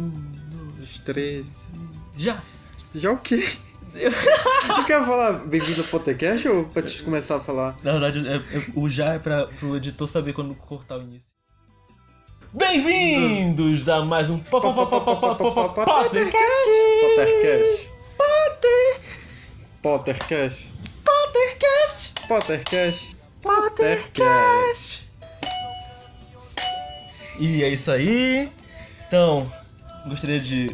Um, dois, três. Já! Já o quê? Eu... tu quer falar bem-vindo ao podcast ou pra te começar a falar? Na verdade, é, é, o já é pra, pro editor saber quando cortar o início. Bem-vindos a mais um Pottercast! Pottercast! Potter! Pottercast! Pottercast! Pottercast! Pottercast! E é isso aí. Então, gostaria de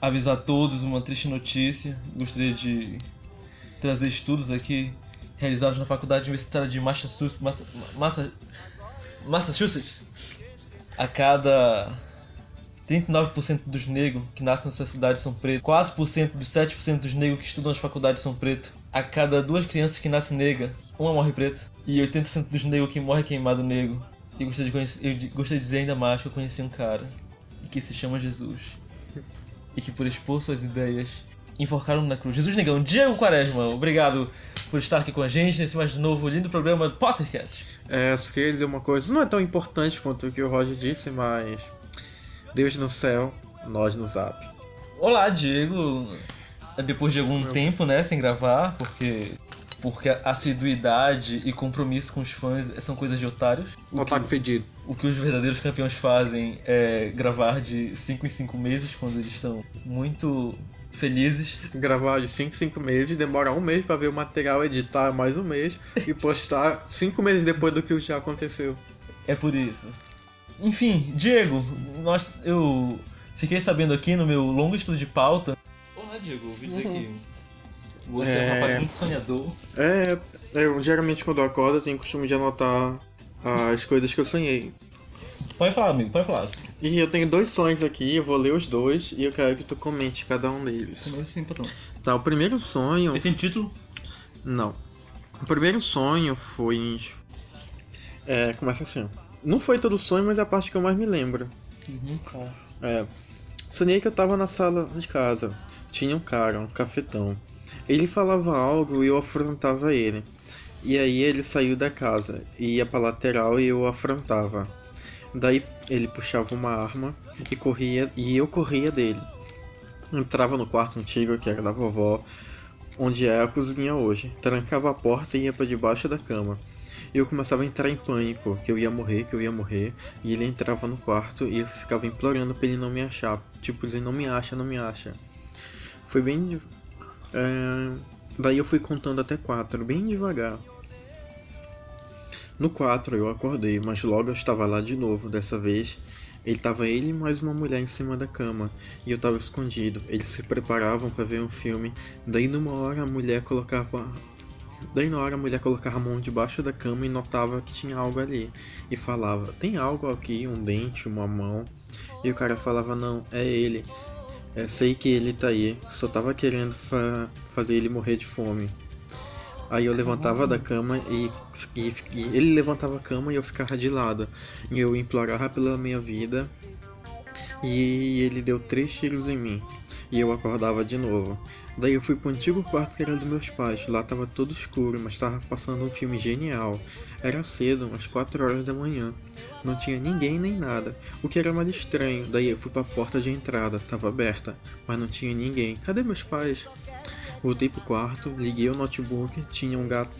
avisar a todos uma triste notícia. Gostaria de trazer estudos aqui realizados na Faculdade Universitária de Massachusetts. Massa- Massa- Massachusetts. A cada 39% dos negros que nascem nessa cidade são pretos. 4% dos 7% dos negros que estudam nas faculdades são pretos. A cada duas crianças que nascem negra, uma morre preta. E 80% dos negros que morrem queimado negro. E gostaria de, conhecer, eu gostaria de dizer ainda mais que eu conheci um cara e que se chama Jesus. E que por expor suas ideias enforcaram na cruz. Jesus Negão, Diego Quaresma, obrigado por estar aqui com a gente nesse mais novo lindo programa Pottercast. É, só queria dizer uma coisa. Não é tão importante quanto o que o Roger disse, mas. Deus no céu, nós no zap. Olá, Diego. Depois de algum tempo, né, sem gravar, porque porque a assiduidade e compromisso com os fãs são coisas de otários. O Otaku que, fedido. o que os verdadeiros campeões fazem é gravar de 5 em 5 meses quando eles estão muito felizes. Gravar de 5 em 5 meses, demora um mês pra ver o material, editar mais um mês e postar 5 meses depois do que já aconteceu. É por isso. Enfim, Diego, nós, eu fiquei sabendo aqui no meu longo estudo de pauta. Olá, Diego, ouvi dizer que você é um É. rapaz muito sonhador. É, eu geralmente quando eu acordo eu tenho o costume de anotar as coisas que eu sonhei. Pode falar, amigo, pode falar. E eu tenho dois sonhos aqui, eu vou ler os dois e eu quero que tu comente cada um deles. Assim, patrão. Tá, o primeiro sonho. Ele tem título? Não. O primeiro sonho foi. É, começa assim. Não foi todo sonho, mas é a parte que eu mais me lembro. Uhum. É. Sonhei que eu tava na sala de casa. Tinha um cara, um cafetão. Ele falava algo e eu afrontava ele. E aí ele saiu da casa, ia pra lateral e eu afrontava. Daí ele puxava uma arma e corria e eu corria dele. Entrava no quarto antigo que era da vovó, onde é a cozinha hoje. Trancava a porta e ia pra debaixo da cama. Eu começava a entrar em pânico, que eu ia morrer, que eu ia morrer. E ele entrava no quarto e eu ficava implorando pra ele não me achar. Tipo, dizendo, não me acha, não me acha. Foi bem. É, Daí eu fui contando até quatro, bem devagar. No 4 eu acordei, mas logo eu estava lá de novo. Dessa vez, ele tava ele e mais uma mulher em cima da cama. E eu tava escondido. Eles se preparavam para ver um filme. Daí numa hora a mulher colocava Daí na hora a mulher colocava a mão debaixo da cama e notava que tinha algo ali. E falava, tem algo aqui, um dente, uma mão. E o cara falava, não, é ele. Sei que ele tá aí. Só tava querendo fa- fazer ele morrer de fome. Aí eu levantava da cama e, e- e ele levantava a cama e eu ficava de lado. E eu implorava pela minha vida. E ele deu três tiros em mim. E eu acordava de novo. Daí eu fui pro antigo quarto que era dos meus pais. Lá tava todo escuro, mas tava passando um filme genial. Era cedo, umas 4 horas da manhã. Não tinha ninguém nem nada, o que era mais estranho. Daí eu fui pra porta de entrada, tava aberta, mas não tinha ninguém. Cadê meus pais? Voltei pro quarto, liguei o notebook, tinha um gato.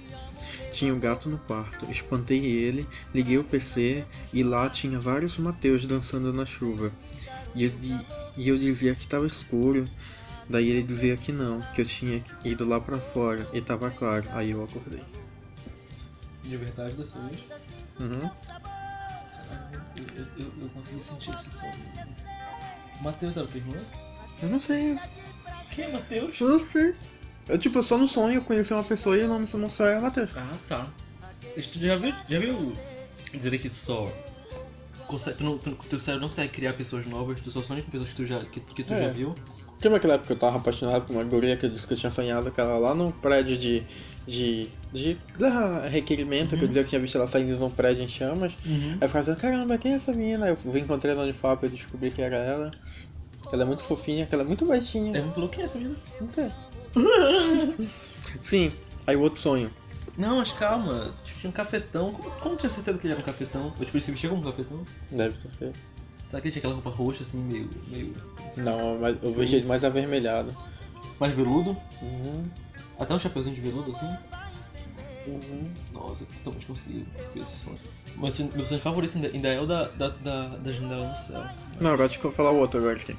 Tinha um gato no quarto, espantei ele, liguei o PC e lá tinha vários Mateus dançando na chuva. E eu, e eu dizia que tava escuro, daí ele dizia que não, que eu tinha ido lá pra fora e tava claro, aí eu acordei. De verdade dessa vez? Uhum. Eu, eu, eu consegui sentir esse som. Matheus era o teu irmão? Eu não sei, Quem é Matheus? eu não sei. Eu, tipo, só no sonho eu conheci uma pessoa e o nome do sonho é Matheus. Ah, tá. Tu já viu, já viu dizer que tu só. Consegue, tu não, tu, teu cérebro não consegue criar pessoas novas, tu só sonha com pessoas que tu já, que, que tu É. já viu. Lembra aquela época que eu tava apaixonado por uma guria que eu disse que eu tinha sonhado com ela lá no prédio de. de. de. da requerimento, que eu dizia que tinha visto ela saindo de um prédio em chamas. Uhum. Aí eu ficava dizendo, caramba, quem é essa menina? Eu encontrei ela no Fap e descobri que era ela. Ela é muito fofinha, que ela é muito baixinha. É muito é essa menina? Não sei. Sim, aí o outro sonho. Não, mas calma, tinha um cafetão. Como, como tinha certeza que ele era um cafetão? Eu tipo, ele se vestia como um cafetão? Deve ser feio. Será que ele tinha aquela roupa roxa, assim, meio. meio. Não, mas eu vejo ele mais avermelhado. mais veludo? Uhum. Até um chapeuzinho de veludo, assim? Uhum. Nossa, eu totalmente consigo ver esse sonho. Mas meu sonho favorito ainda, ainda é o da, da, da, da janela no céu. Não, agora deixa eu falar o outro agora aqui.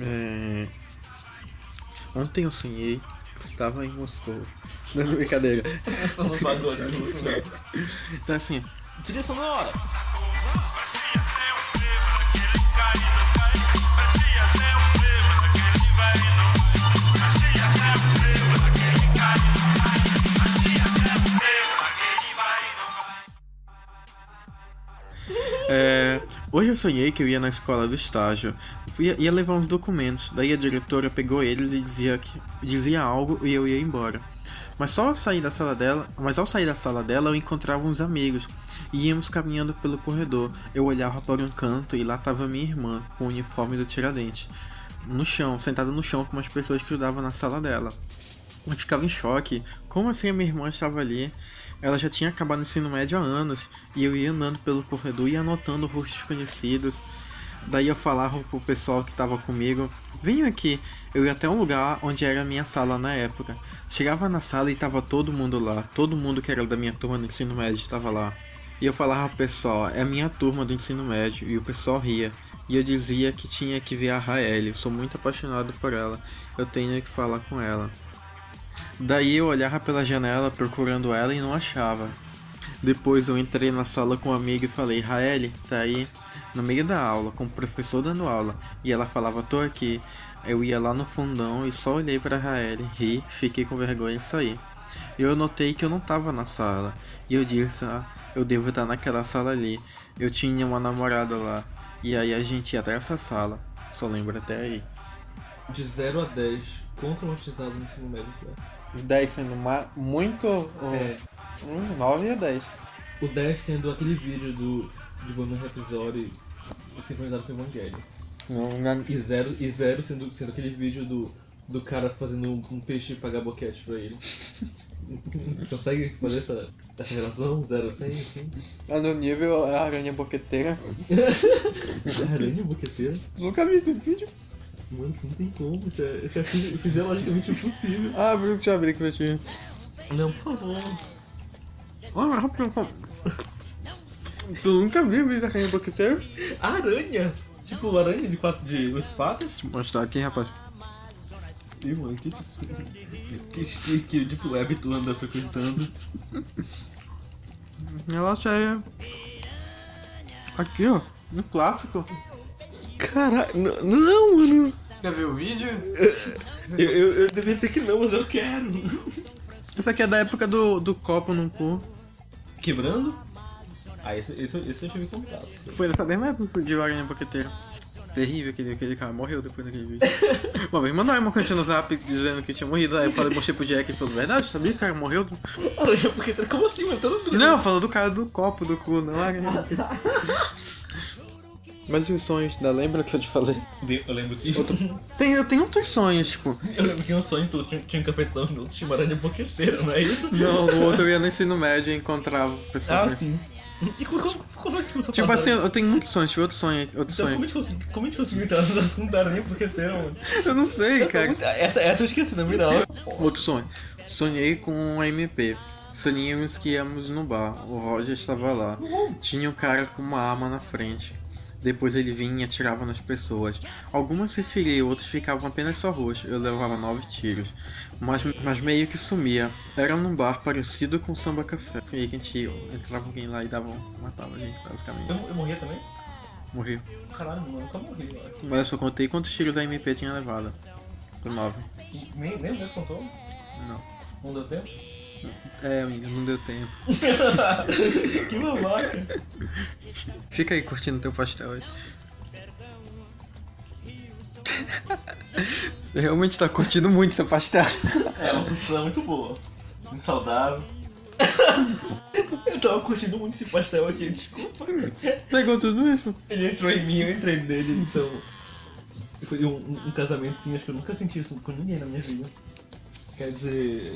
É... Ontem eu sonhei que estava em Moscou. Não, brincadeira. Sabe do né? Então assim, Trilha sonora! É, hoje eu sonhei que eu ia na escola do estágio, ia, ia levar uns documentos, daí a diretora pegou eles e dizia, que, dizia algo e eu ia embora. Mas só ao sair da sala dela, mas ao sair da sala dela eu encontrava uns amigos e íamos caminhando pelo corredor. Eu olhava para um canto e lá estava minha irmã com o uniforme do Tiradentes, no chão, sentada no chão com umas pessoas que estudavam na sala dela. Eu ficava em choque. Como assim a minha irmã estava ali? Ela já tinha acabado o ensino médio há anos e eu ia andando pelo corredor e anotando rostos conhecidos. Daí eu falava pro pessoal que estava comigo: Venham aqui. Eu ia até um lugar onde era a minha sala na época. Chegava na sala e tava todo mundo lá. Todo mundo que era da minha turma do ensino médio estava lá. E eu falava pro pessoal: É a minha turma do ensino médio. E o pessoal ria. E eu dizia que tinha que ver a Raeli. Eu sou muito apaixonado por ela. Eu tenho que falar com ela. Daí eu olhava pela janela procurando ela e não achava. Depois eu entrei na sala com um amigo e falei, Raeli, tá aí? No meio da aula, com o professor dando aula. E ela falava, tô aqui. Eu ia lá no fundão e só olhei para Raeli, ri, fiquei com vergonha e saí. Eu notei que eu não tava na sala. E eu disse, ah, eu devo estar naquela sala ali. Eu tinha uma namorada lá. E aí a gente ia até essa sala. Só lembro até aí. De 0 a 10, quão traumatizado no ensino médio foi? 10 sendo ma- muito. É, Um 9 a 10. o 10 sendo aquele vídeo do de Bohemian Rhapsody sincronizado com o Evangelho. Não, não, E 0 e zero sendo, sendo aquele vídeo do, do cara fazendo um, um peixe pagar boquete pra ele. Consegue fazer essa, essa relação? 0 a 100, assim? Ah, no nível a aranha boqueteira. Aranha boqueteira? Nunca vi esse vídeo. Mano, isso não tem como. Isso é, isso é fisi- fisiologicamente impossível. Ah, abre, deixa eu abrir aqui pra ti. Não, por favor. Ah, rápido. como- Tu nunca viu o vídeo da aranha boqueteira? Aranha? Tipo, aranha de quatro de oito patas? Deixa eu mostrar aqui, rapaz. Ih, mano, que, que, que, que tipo web tu anda frequentando? Ela já é. Aqui, ó. No plástico. Caralho, não, mano. Quer ver o vídeo? Eu, eu, eu deveria dizer que não, mas eu quero. Essa aqui é da época do, do copo no cu. Quebrando? Ah, esse, esse, esse eu tive contato. Foi dessa mesma época de aranha boqueteira. Terrível aquele, aquele cara, morreu depois daquele vídeo. Uma vez mandou uma cantinha no zap dizendo que tinha morrido. Aí eu falei, mostrei pro Jack e falou, verdade, sabia que o cara morreu? Porque como assim, mano? Todo mundo. Não, falou do cara do copo do cu, não aranha. Mas e os sonhos? Da lembra que eu te falei? Eu lembro que. Tem, eu tenho outros sonhos, tipo. Eu lembro que um sonho tu tinha, tinha um cafetão no outro tinha uma aranha boqueteira, não é isso? Não, no outro eu ia no ensino médio e encontrava o pessoal. Ah, sim. E como, como, como é que a Tipo assim, eu tenho muitos sonhos, tipo, outro sonho, outro Então, como a sonho. gente conseguiu, como a gente conseguiu entrar no assunto da aranha mano? Eu não sei, cara. Essa, essa eu esqueci, na viral. Outro sonho. Sonhei com um MP. Sonhamos que íamos no bar. O Roger estava lá. Tinha um cara com uma arma na frente. Depois ele vinha e atirava nas pessoas. Algumas se feriam, outros ficavam apenas só roxos. Eu levava nove tiros. Mas, mas meio que sumia. Era num bar parecido com samba café. E aí que a gente entrava alguém lá e dava, matava a gente, basicamente. Eu, eu morria também? Morreu. Caralho, mano, eu nunca morri, mano. Mas eu só contei quantos tiros a MP tinha levado. Foi nove. Nem, nem mesmo contou? Não. Não deu tempo? É, amigo, não deu tempo. que babaca. Fica aí curtindo teu pastel aí. Você realmente tá curtindo muito seu pastel. É uma posição muito boa. Muito saudável. eu tava curtindo muito esse pastel aqui, desculpa. Pegou tudo isso? Ele entrou em mim, eu entrei nele, então. Foi um, um, um casamento assim, acho que eu nunca senti isso com ninguém na minha vida. Quer dizer.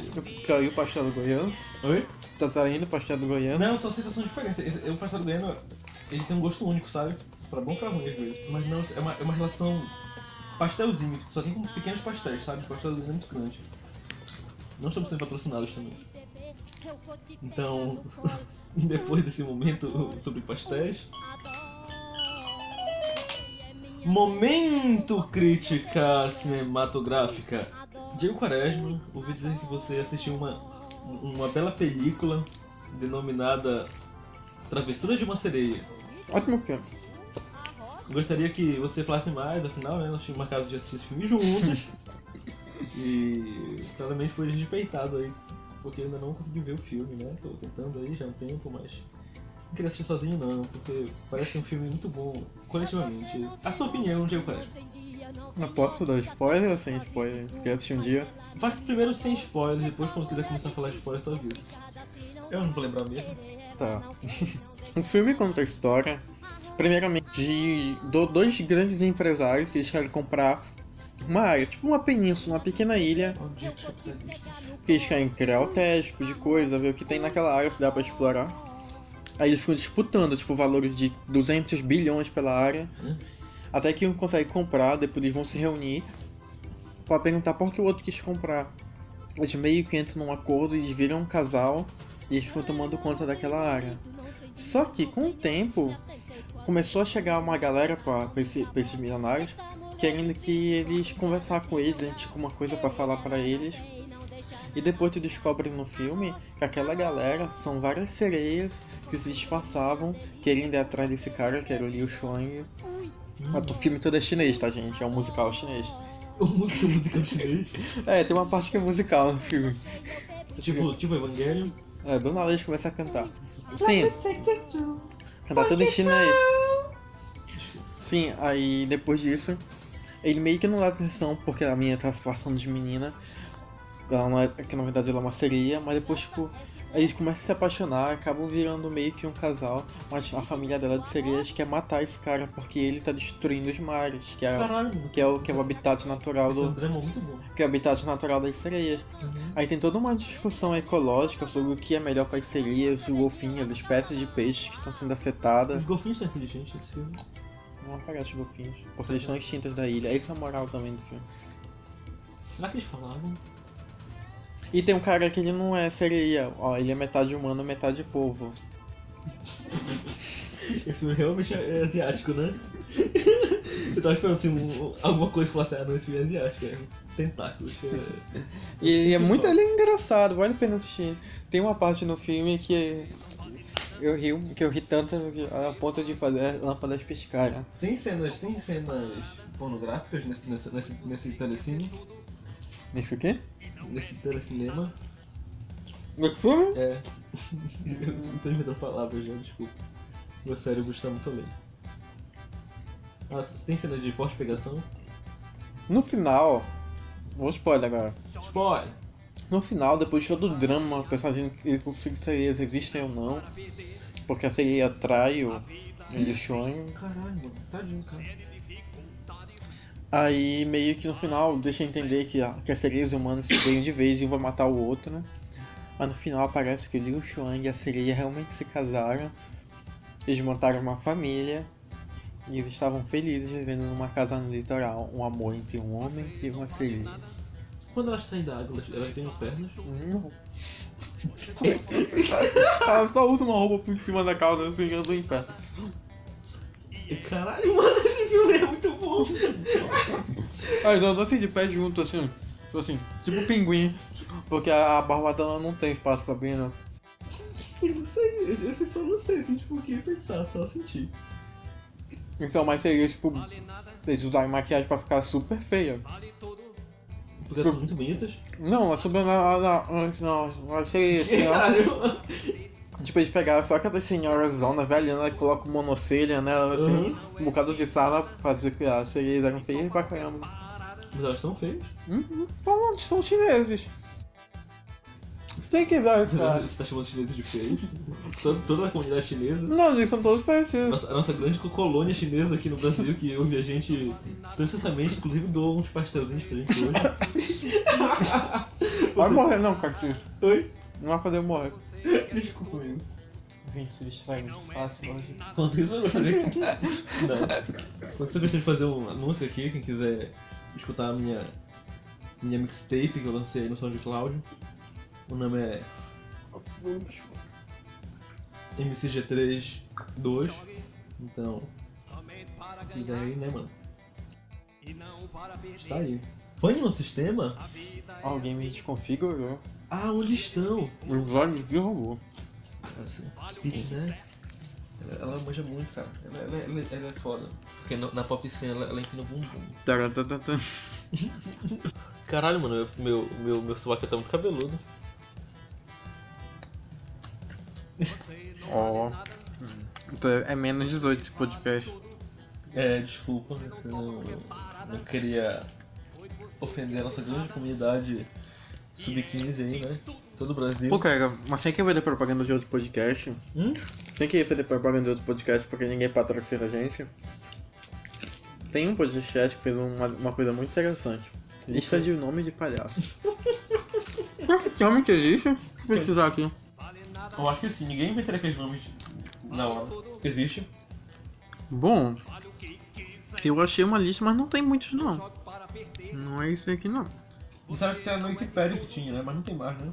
Caiu o pastel do goiano? Oi? Tá traindo o pastel do goiano? Não, são sensações diferentes. Esse- O pastel do Goiano, ele tem um gosto único, sabe? Pra bom pra ruim às vezes. Mas não, é uma, é uma relação pastelzinho, só tem como pequenos pastéis, sabe? Pastelzinho é muito grande. Não estamos sendo patrocinados também. Então, depois desse momento sobre pastéis. Momento crítica cinematográfica. Diego Quaresma, ouvi dizer que você assistiu uma, uma bela película denominada Travessura de uma Sereia. Ótimo filme. Gostaria que você falasse mais, afinal, né? Nós tínhamos marcado de assistir esse filme juntos. e claramente foi respeitado aí, porque ainda não consegui ver o filme, né? Tô tentando aí já há um tempo, mas não queria assistir sozinho não, porque parece um filme muito bom coletivamente. A sua opinião, Diego Quaresma? Não posso dar spoiler ou sem spoiler? Quer assistir um dia? Faz primeiro sem spoiler, depois quando quiser começar a falar spoiler, tu avisa. Eu não vou lembrar mesmo. Tá. o filme conta a história, primeiramente, de do- dois grandes empresários que eles querem comprar uma área, tipo uma península, uma pequena ilha, que eles querem criar hotéis, tipo de coisa, ver o que tem naquela área, se dá pra explorar. Aí eles ficam disputando, tipo, valores de 200 bilhões pela área. Hum. Até que um consegue comprar, depois eles vão se reunir pra perguntar por que o outro quis comprar. Eles meio que entram num acordo, eles viram um casal e eles ficam tomando conta daquela área. Só que com o tempo começou a chegar uma galera pra, esse- esses milionários querendo que eles conversar com eles, a gente tinha uma coisa pra falar pra eles. E depois tu descobre no filme que aquela galera são várias sereias que se disfarçavam querendo ir atrás desse cara que era o Liu Xuang. Mas o filme todo é chinês, tá gente? É um musical chinês. O músico musical chinês. É, tem uma parte que é musical no filme. tipo, tipo Evangelion. É, do nada eles começam a cantar. Sim, cantar tudo em chinês. Sim, aí depois disso, ele meio que não dá atenção porque a minha tá se disfarçando de menina. Ela não é, que na verdade ela é uma sereia, mas depois, tipo, eles começam a se apaixonar, acabam virando meio que um casal, mas a família dela de sereias quer matar esse cara porque ele tá destruindo os mares, que é, que é, o, que é o habitat natural Esse é um do. drama muito bom. Que é o habitat natural das sereias. Aí tem toda uma discussão ecológica sobre o que é melhor para as sereias, os golfinhos, as espécies de peixes que estão sendo afetadas. Os golfinhos são inteligentes nesse filme. Não aparece os golfinhos, porque eles estão extintos da ilha. Essa é a moral também do filme. Será que eles falavam? E tem um cara que ele não é sereia, ó, ele é metade humano, metade povo. Esse filme realmente é asiático, né? Eu tava esperando assim, um- alguma coisa que falasse, ah não, esse filme é asiático, é tentáculos. é- E ele é muito ele é engraçado, vale a pena assistir. Tem uma parte no filme que eu ri, que eu ri tanto a ponto de fazer lâmpadas piscarem. Tem cenas, tem cenas pornográficas nesse, nesse, nesse, nesse telecine? Isso aqui? Nesse telecinema? Nesse filme? É. Eu não tô inventando palavras já, desculpa. Meu cérebro está muito além. Nossa, tem cena de forte pegação? No final, vou spoiler agora. Spoiler! No final, depois de todo o drama, o personagem ele consegue sereias existem ou não, porque a sereia atrai o Xuan. Caralho, mano, tadinho, cara. Aí meio que no final deixa entender que, que as sereias humanos se veem de vez e um vai matar o outro, né? Mas no final aparece que o Liu Xuan e a sereia realmente se casaram, eles montaram uma família e eles estavam felizes vivendo numa casa no litoral, um amor entre um homem e uma sereia. Quando elas saem da água, elas, elas têm pernas? Não. Ela só usa uma roupa por cima da calça, assim, tô em pé. E Caralho, mano, esse filme é muito bom! Aí tô assim de pé junto, assim, assim, tipo pinguim, porque a, a barba dela não tem espaço pra bem, né? Eu não sei, eu eu só não sei assim, tipo, o que pensar, só sentir. Então, mas seria, tipo, eles usarem maquiagem pra ficar super feia. Porque elas são muito bonitas. Não, é sobre na, na, não, não achei assim, ó. Caralho! Tipo, eles pegaram só aquelas senhoras zona velhana que colocam monocelha nela, assim, Uhum. um bocado de sala pra dizer que as sereias eram feias pra caramba. Mas elas são feias. Uhum, são, são chineses. Tem que ver, cara. Você tá chamando os chineses de feios? Toda, toda a comunidade chinesa. Não, eles são todos parecidos. Nossa, a nossa grande colônia chinesa aqui no Brasil, que ouve a gente incessantemente, inclusive doou uns pastelzinhos pra gente hoje. Vai morrer não, Cartiço. Oi? Não vai fazer eu morrer. Desculpa comigo. A gente se distrai muito fácil hoje. Enquanto isso, eu gostaria de... Não. Enquanto isso, eu gostaria de fazer um anúncio aqui, quem quiser escutar a minha, minha mixtape que eu lancei no SoundCloud. O nome é MCG3 2. Então, se quiser aí, né, mano? Está aí. Pane no sistema? Alguém me desconfigurou. Ah, onde estão? Os olhos de robô. Assim, né? Ela, ela manja muito, cara. Ela, ela, ela, ela é foda. Porque no- na pop ela, ela empina o bumbum. Caralho, mano, meu, meu, meu, sovaco tá muito cabeludo. Ó. Então é é menos 18 esse podcast. É, desculpa, eu não, não queria ofender a nossa grande comunidade sub-15 aí, né? Todo o Brasil. Pô, cara, mas tem que fazer propaganda de outro podcast. Hum? Tem que fazer propaganda de outro podcast porque ninguém patrocina a gente. Tem um podcast que fez uma, uma coisa muito interessante. Lista de nomes de palhaços. Realmente existe? Deixa eu pesquisar aqui. Eu acho que sim, ninguém inventaria aqueles nomes na hora. Existe. Bom, eu achei uma lista, mas não tem muitos não. Não é isso aqui não. E sabe que era no Wikipedia que tinha, né? Mas não tem mais, né?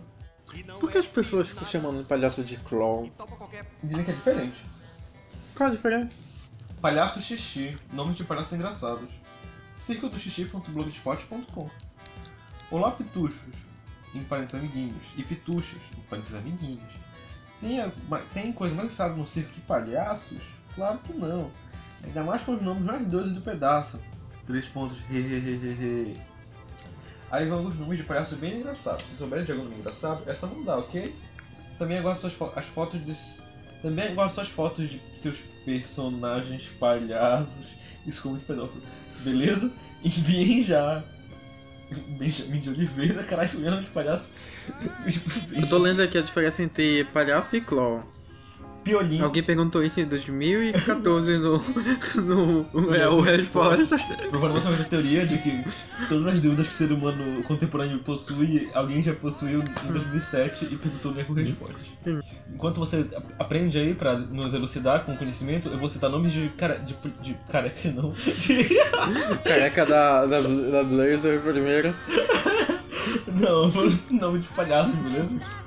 Por que as pessoas ficam chamando de palhaço de clown? Dizem que é diferente. Qual a diferença? Palhaço Xixi, nome de palhaços engraçados. circodoxixi.blogspot.com Olá, pituchos, em parentes amiguinhos, e pituchos, em parentes amiguinhos. Tem, a- tem coisa mais engraçada no circo que palhaços? Claro que não. Ainda mais com os nomes mais doidos do pedaço. Três pontos. Aí vão alguns nomes de palhaços bem engraçados. Se souberem de algum nome engraçado, é só mandar, ok? Também das fo- as fotos. Também gosto das fotos de seus personagens palhaços. Isso ficou muito pedófilo. Beleza? Enviem já. Benjamin de Oliveira, caralho, isso mesmo de palhaço. Eu tô lendo aqui a diferença entre palhaço e clown. Piolinho. Alguém perguntou isso em 2014 no, no, no é, o Resposta. Provavelmente essa teoria de que todas as dúvidas que o ser humano contemporâneo possui, alguém já possuiu em 2007 e perguntou minha com respostas. Enquanto você aprende aí pra nos elucidar com conhecimento, eu vou citar nomes de cara. de, de careca não. De, Careca da, da, da Blazer primeiro. não, nome de palhaços, beleza?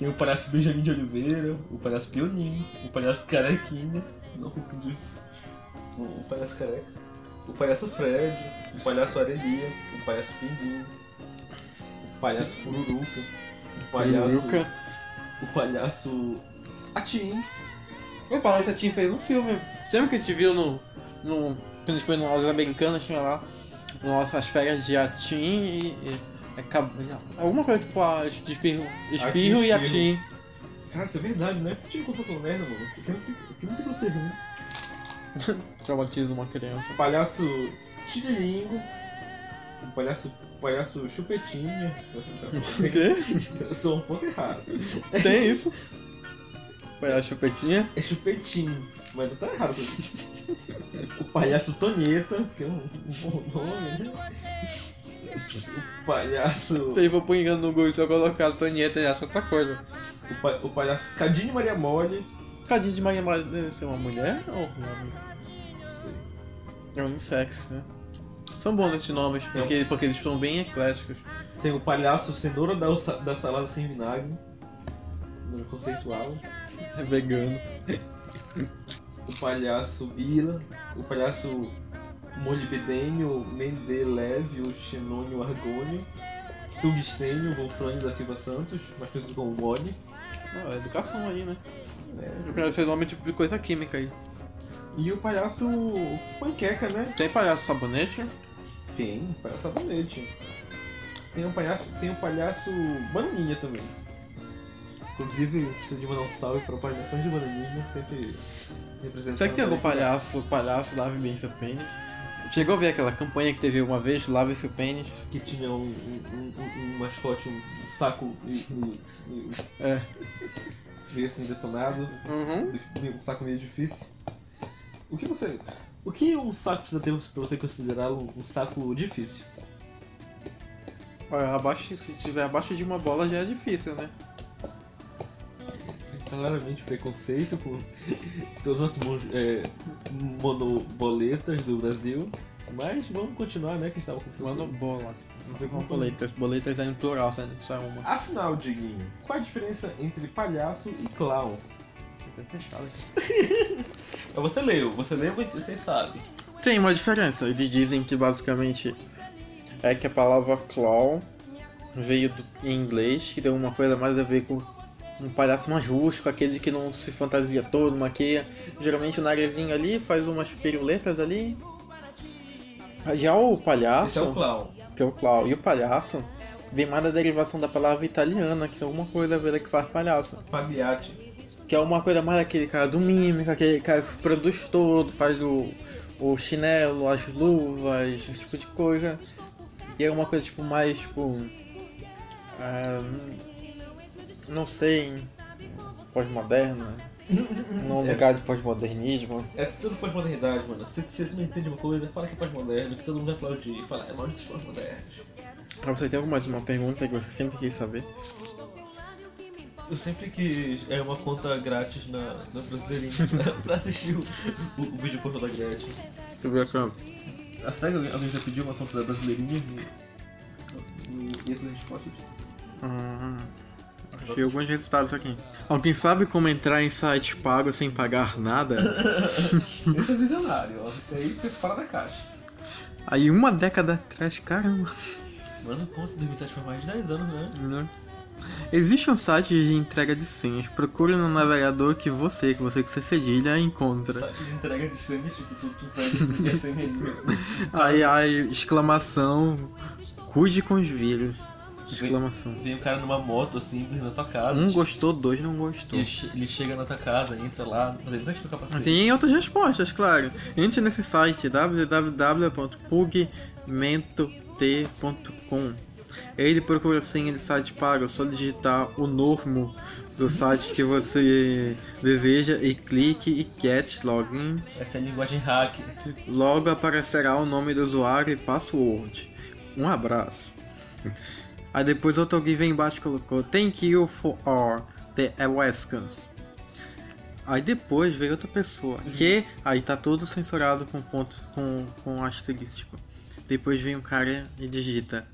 Tem o palhaço Benjamin de Oliveira, o palhaço Piolinho, o palhaço Carequinha, não. O o palhaço careca. O palhaço Fred, o palhaço Arelia, o palhaço Pinguim, o palhaço Pururuca, o palhaço. O palhaço. Atim. O Palhaço Tim fez um filme. Lembra que a gente viu no. no quando a gente foi no Aulas Americanas, tinha lá nossas férias de Atim e. e acab- alguma coisa tipo a espirro, espirro e Espirro. Atim. Cara, isso é verdade, né? Por que tinha culpa pela merda, mano? Porque não tem, porque não como ser ruim. Traumatiza uma criança. O palhaço Tirilingo. O palhaço. Palhaço Chupetinha. O quê? Eu sou um pouco errado. Tem isso? Palhaço chupetinha. É chupetinho, mas não tá errado. O palhaço Tonheta, que é um bom nome, né? O palhaço. Daí vou pôr engano no Google se eu colocar Tonieta e acha outra coisa. O, pa, o palhaço Cadinho Maria Mole. Cadinho de Maria Maria deve ser uma mulher ou um homem? É unissex, né? São bons esses nomes, porque, porque eles são bem ecléticos. Tem o palhaço Cenoura da, da Salada Sem Vinagre. Nome conceitual. É vegano. O palhaço Ila. O palhaço Molibdênio Mendeleve, Xenônio Argônio. Tungstênio Wolfrânio da Silva Santos, mais conhecido como. Ah, é educação aí, né? né? Eu quero ser nome tipo de coisa química aí. E o palhaço Panqueca, né? Tem palhaço sabonete? Tem, palhaço sabonete. Tem um palhaço, tem um palhaço Bananinha também. Inclusive, eu preciso de mandar um salve para o palhaço de Bananinha, sempre representando. Será que tem algum palhaço, palhaço lave bem seu pênis? Chegou a ver aquela campanha que teve uma vez, lave seu pênis? Que tinha um, um, um- um mascote, um saco e, e- É. meio assim detonado, Uhum. um saco meio difícil. O que você. O que um saco precisa ter pra você considerá-lo um saco difícil? Olha, abaixo, se tiver abaixo de uma bola já é difícil, né? Claramente preconceito com todos os nossos é, monoboletas do Brasil. Mas vamos continuar, né? Que estava com Monobolas. Boletas. Boletas é em plural, só uma. Afinal, Diguinho, qual a diferença entre palhaço e clown? fechado Você leu, você leu e você sabe. Tem uma diferença. Eles dizem que basicamente é que a palavra clown veio do, em inglês, que tem uma coisa mais a ver com um palhaço mais rústico, aquele que não se fantasia todo, maquia. Geralmente o narizinho ali faz umas piruletas ali. Já o palhaço. Esse é o clown. Que é o clown. E o palhaço vem mais da derivação da palavra italiana, que é alguma coisa a ver que faz palhaço. Pagliatti. Que é uma coisa mais daquele cara do mímica, aquele cara que produz todo, faz o, o chinelo, as luvas, esse tipo de coisa. E é uma coisa tipo mais tipo. Ah, não sei. Pós-moderna. Num É. lugar de pós-modernismo. É tudo pós-modernidade, mano. Se se você não entende uma coisa, fala que é pós-moderno, que todo mundo vai aplaudir. Fala, é maldito pós-modernos. Pra você tem mais uma pergunta que você sempre quis saber? Eu sempre quis é uma conta grátis na, na Brasileirinha pra, assistir o, o, o vídeo pornô da Gretchen. Eu aqui. Ah, será que alguém, alguém já pediu uma conta da Brasileirinha no, no Letras de Fotos? Ah, achei alguns resultados aqui. Alguém sabe como entrar em site pago sem pagar nada? Esse é visionário, ó. Aí foi fora da caixa. Aí uma década atrás, caramba. Mano, como se 2007 foi mais de 10 anos, né? né? Existe um site de entrega de senhas. Procure no navegador que você, que você que você cedilha, encontra. Site de entrega de senhas, tipo, tu, tu pega esse SML. Aí a exclamação, cuide com os vírus. Exclamação. Vem o cara numa moto simples na tua casa. Um tipo, gostou, dois não gostou. Ele, ele chega na tua casa, entra lá, mas ele vai te tocar pra Tem outras respostas, claro. Entre nesse site www.pugmento.t.com. Ele procura senha de site pago, é só digitar o nome do site que você deseja e clique e get login. Essa é a linguagem hack. Logo aparecerá o nome do usuário e password. Um abraço. Aí depois outro alguém vem embaixo e colocou Thank you for the Weskans. Aí depois veio outra pessoa. Que aí tá todo censurado com ponto com, com asterístico. Depois vem um cara e digita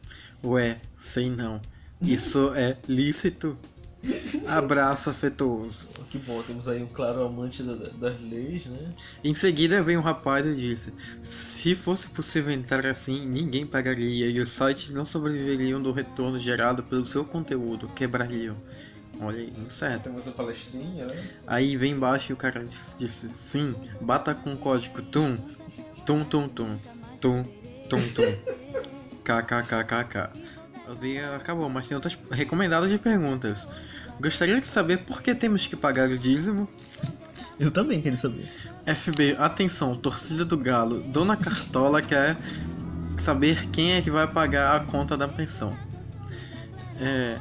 Ué, sei não. Isso é lícito? Abraço afetuoso. Que bom, temos aí um claro amante da- da- das leis, né? Em seguida veio um rapaz e disse: Se fosse possível entrar assim, ninguém pagaria e os sites não sobreviveriam do retorno gerado pelo seu conteúdo, quebrariam. Olha aí, não certo. Temos a palestrinha, né? Aí vem embaixo e o cara disse, disse: Sim, bata com o código TUM, TUM TUM TUM, TUM TUM TUM, KKKKK. Acabou, mas tem outras recomendadas de perguntas. Gostaria de saber por que temos que pagar o dízimo? Eu também queria saber. FB, atenção, torcida do Galo. Dona Cartola quer saber quem é que vai pagar a conta da pensão. É,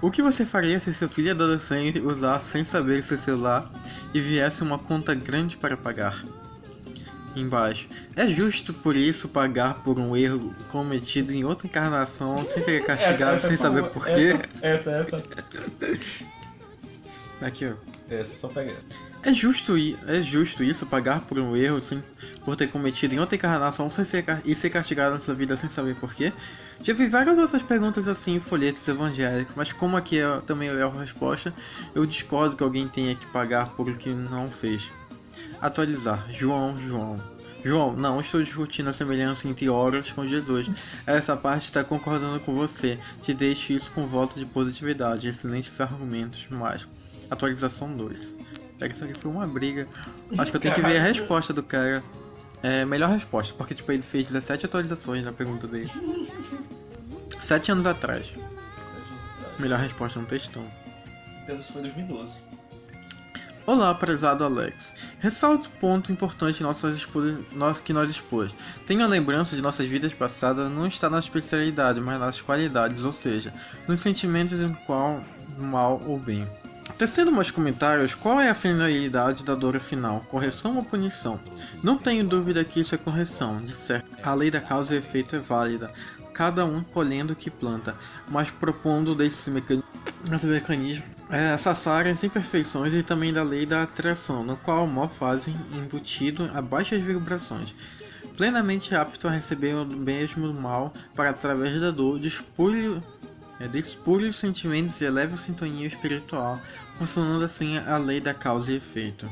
o que você faria se seu filho adolescente usasse sem saber seu celular e viesse uma conta grande para pagar? Embaixo. É justo por isso pagar por um erro cometido em outra encarnação sem ser castigado sem saber por quê? Essa, essa. Aqui, ó. Essa, só pega essa. É justo, é justo isso, pagar por um erro sem, por ter cometido em outra encarnação sem ser, e ser castigado nessa vida sem saber porquê? Já vi várias outras perguntas assim em folhetos evangélicos, mas como aqui é, também é a resposta, eu discordo que alguém tenha que pagar por o que não fez. Atualizar. João, João. João, não estou discutindo a semelhança entre horas com Jesus. Essa parte está concordando com você. Te deixo isso com voto de positividade. Excelentes argumentos, mas. Atualização 2. Pega isso aqui foi uma briga. Acho que eu tenho que ver a resposta do cara. É, melhor resposta, porque tipo, ele fez 17 atualizações na pergunta dele. 7 anos atrás. Sete anos atrás. Melhor resposta no textão. Temos foi 2012. Olá, prezado Alex. Ressalto o ponto importante nossas nós- que nós expôs. Tenho a lembrança de nossas vidas passadas não está na especialidade, mas nas qualidades, ou seja, nos sentimentos em qual mal ou bem. Tecendo mais comentários, qual é a finalidade da dor final? Correção ou punição? Não tenho dúvida que isso é correção, de certo. A lei da causa e efeito é válida, cada um colhendo o que planta, mas propondo desse mecanismo Esse mecanismo é essas áreas imperfeições e também da lei da atração, no qual o mó fazem embutido a baixas vibrações. Plenamente apto a receber o mesmo mal para através da dor, despulhe, é, despulhe os sentimentos e eleva a sintonia espiritual, funcionando assim a lei da causa e efeito.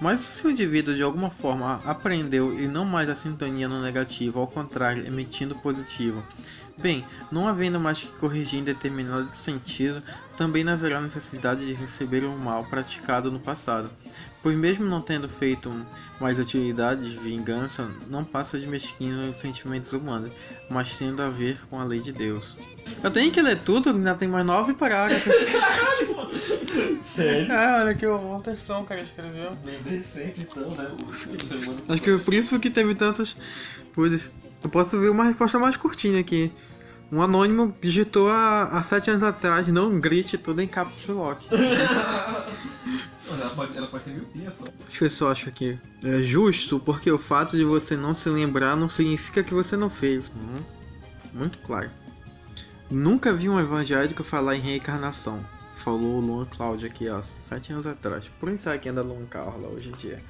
Mas se o indivíduo de alguma forma aprendeu e não mais a sintonia no negativo, ao contrário, emitindo positivo, bem, não havendo mais que corrigir em determinado sentido, também não haverá necessidade de receber o mal praticado no passado, pois mesmo não tendo feito mais utilidade de vingança, não passa de mesquinhos sentimentos humanos, mas tendo a ver com a lei de Deus. Eu tenho que ler tudo, ainda tem mais nove parágrafos. Sério? É, olha que uma atenção o cara escreveu. Desde sempre, então, né? Acho que por isso que teve tantas coisas. Eu posso ver uma resposta mais curtinha aqui. Um anônimo digitou há, há sete anos atrás, não grite tudo em caps lock. Ela pode, ela pode ter miopia só. Deixa eu ver se eu acho aqui. É justo porque o fato de você não se lembrar não significa que você não fez. Uhum. Muito claro. Nunca vi um evangélico falar em reencarnação. Falou o Luan Cláudio aqui, ó, sete anos atrás. Por isso será que anda carro lá hoje em dia?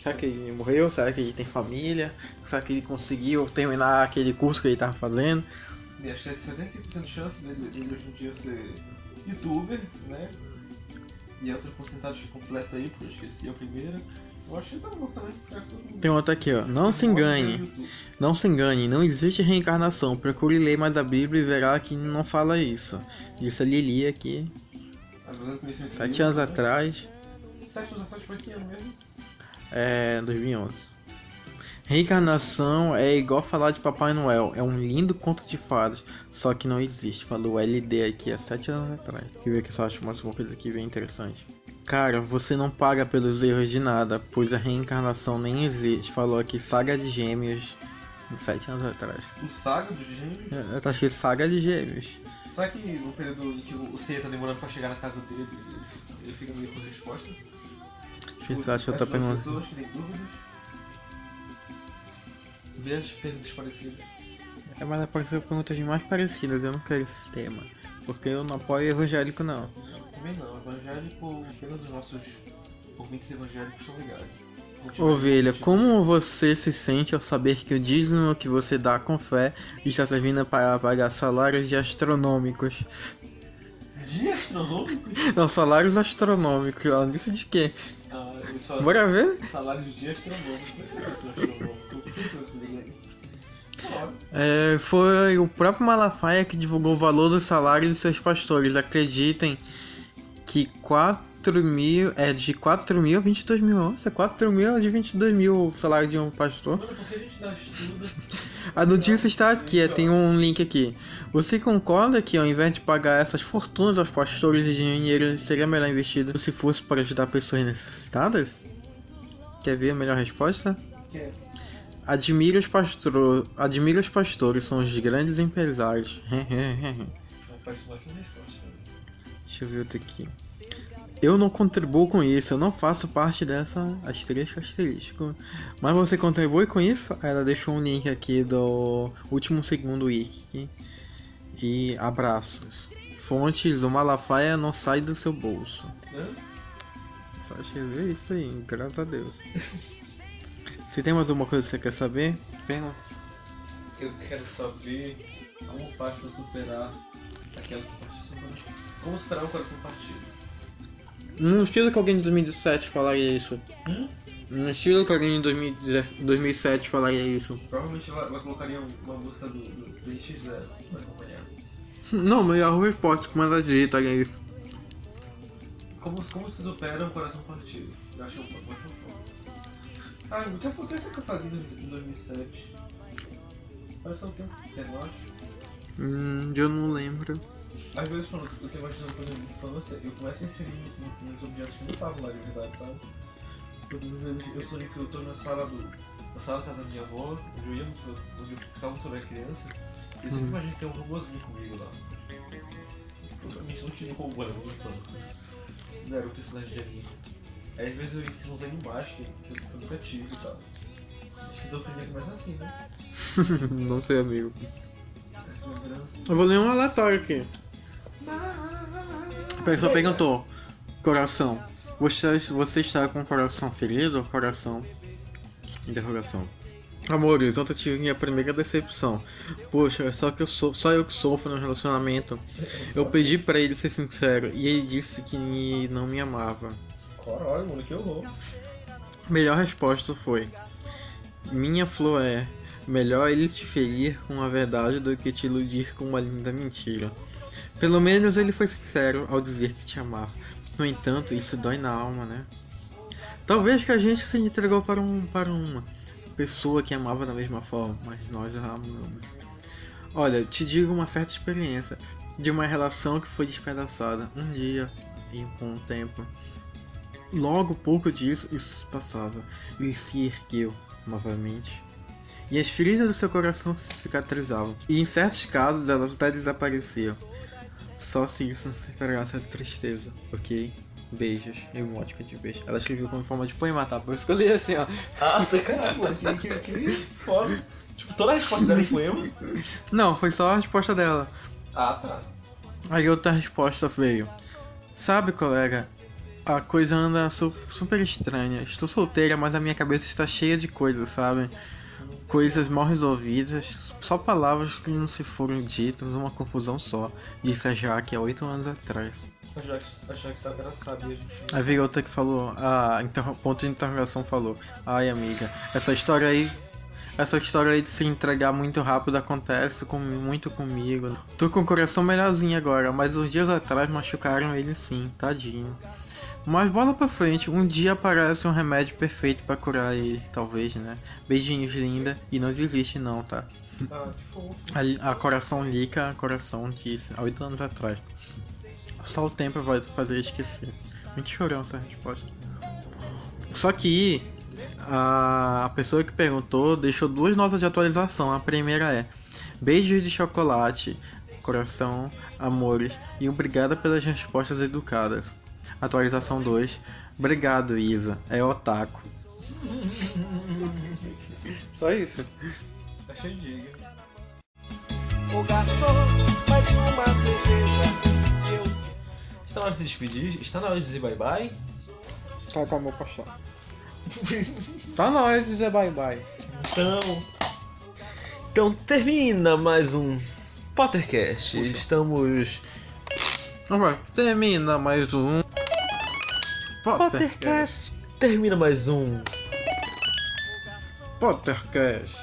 Será que ele morreu? Será que ele tem família? Será que ele conseguiu terminar aquele curso que ele tava fazendo? E acho que é 75% de chance dele, dele hoje em dia ser youtuber, né? E a outra porcentagem completa aí, porque eu esqueci a primeira. Eu que tá bom também mundo. Tem outra aqui, ó. Não se engane. Não se engane, não existe reencarnação. Procure ler mais a Bíblia e verá que não fala isso. Disse a Lili aqui, sete anos atrás. Sete anos atrás foi que ano mesmo? É, 2011. Reencarnação é igual falar de Papai Noel. É um lindo conto de fadas, só que não existe. Falou LD aqui há sete anos atrás. Deixa eu ver se eu acho mais uma coisa aqui bem interessante. Cara, você não paga pelos erros de nada, pois a reencarnação nem existe. Falou aqui Saga de Gêmeos, sete anos atrás. O Saga dos Gêmeos? É, Tá escrito Saga de Gêmeos. Será que no período em que o C tá demorando pra chegar na casa dele, ele fica- ele fica meio por resposta? Deixa eu ver se eu acho outra pergunta. pessoas que têm dúvidas. As perguntas parecidas. É, mas apareceu perguntas mais parecidas, eu não quero esse tema. Porque eu não apoio evangélico não. Também não, evangélico, apenas os nossos ouvintes evangélicos são tiver Ovelha, como você se sente ao saber que o dízimo que você dá com fé está servindo para pagar salários de astronômicos? De astronômico? Não, salários astronômicos. Ela disse de quê? Ah, Bora ver? salários de astronômico. Por que eu sou astronômico? É, foi o próprio Malafaia que divulgou o valor do salário dos seus pastores. Acreditem que 4 mil. É de 4 mil a 22 mil. Nossa, 4 mil a de 22 mil o salário de um pastor. Mano, porque a gente. A notícia está aqui, é, tem um link aqui. Você concorda que ao invés de pagar essas fortunas aos pastores e dinheiro seria melhor investido se fosse para ajudar pessoas necessitadas? Quer ver a melhor resposta? Que Admira os, pastor... Admira os pastores, são os grandes empresários. Deixa eu ver outro aqui. Eu não contribuo com isso, eu não faço parte dessa asterisco asterisco. Mas você contribui com isso? Ela deixou um link aqui do último segundo wiki. E abraços. Fontes, o Malafaia não sai do seu bolso. Hã? Só escrever isso aí, graças a Deus. Se tem mais alguma coisa que você quer saber, pergunta. Eu quero saber como faz pra superar aquela que partiu coração. Como superar o coração partido? No estilo que alguém de 2017 falaria isso. Hum? No estilo que alguém de 2017 2007 falaria isso. Provavelmente ela, ela colocaria uma música do, do, do NX0 pra acompanhar. Não, mas a resposta, como ela digitaria isso. Como, como se supera um coração partido? Eu acho uma ótima forma. Ah, o que, o que que eu fazia em 2007? Parece um tempo pequeno, eu acho. Hum, eu não lembro. Às vezes quando eu tô imaginando quando, eu- quando eu, eu começo a inserir nos objetos que não estavam lá de verdade, sabe? Eu sonhei que eu tô na sala do. na sala da casa da minha avó, onde eu ia onde eu ficava quando eu era criança, e eu sempre Uhum. imaginei ter um robôzinho comigo lá. Totalmente não tinha robô na minha infância. Não era o personagem de anime. Aí às vezes eu ensino uns animais que, eu nunca tive e tal. Esquizofrenia começa assim, né? não sei, amigo. Eu vou ler um aleatório aqui. A pessoa perguntou, coração, você, você está com o coração ferido coração? Interrogação. Amores, ontem tive minha primeira decepção. Poxa, é só que eu sou, só eu que sofro no relacionamento. Eu pedi para ele ser sincero e ele disse que não me amava. Caralho, mano, que horror. Melhor resposta foi: Minha flor é melhor ele te ferir com a verdade do que te iludir com uma linda mentira. Pelo menos ele foi sincero ao dizer que te amava. No entanto, isso dói na alma, né? Talvez que a gente se entregou para, um, para uma pessoa que amava da mesma forma, mas nós amamos. Olha, te digo uma certa experiência de uma relação que foi despedaçada um dia e com o tempo. Logo pouco disso, isso passava. Ele se ergueu novamente. E as feridas do seu coração se cicatrizavam. E em certos casos elas até desapareciam. Só se isso não se entregasse a tristeza, ok? Beijos, emótica de beijo. Ela escreveu como forma de poema, tá? Por isso que eu li assim, ó. Ah, tá caramba, que, que, que foda. Tipo, toda a resposta dela em poema. Não, foi só a resposta dela. Ah, tá. Aí outra resposta veio. Sabe, colega, a coisa anda su super estranha. Estou solteira, mas a minha cabeça está cheia de coisas, sabe? Coisas mal resolvidas, só palavras que não se foram ditas, uma confusão só. Disse a Jaque há oito anos atrás. A Jaque, a Jaque tá, veio outra que falou, a interro- ponto de interrogação falou, ai amiga, essa história aí. Essa história aí de se entregar muito rápido acontece com, muito comigo. Tô com o coração melhorzinho agora, mas uns dias atrás machucaram ele sim, tadinho. Mas bola pra frente, um dia aparece um remédio perfeito pra curar ele, talvez, né? Beijinhos linda e não desiste não, tá? A, a coração lica, a coração disse, há oito anos atrás. Só o tempo vai fazer esquecer. Muito chorão essa resposta. Só que a pessoa que perguntou deixou duas notas de atualização. A primeira é beijos de chocolate, coração, amores e obrigada pelas respostas educadas. Atualização 2. Obrigado, Isa. É otaku. Só isso. Achei diga. O garçom, mais uma cerveja. Eu Está na hora de se despedir? Está na hora de dizer bye bye? Tá com a mão pra chão. Tá na hora de dizer bye bye. Então. Então termina mais um Pottercast. Estamos. Vamos lá, termina mais um. Pottercast. Termina mais um. Pottercast.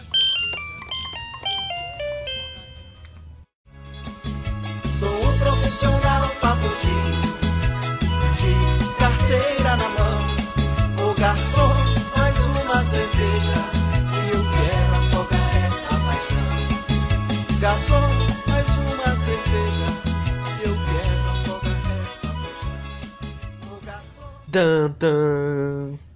sou um profissional papo de, de carteira na mão. O garçom, mais uma cerveja. E eu quero afogar essa paixão. Garçom, quero afogar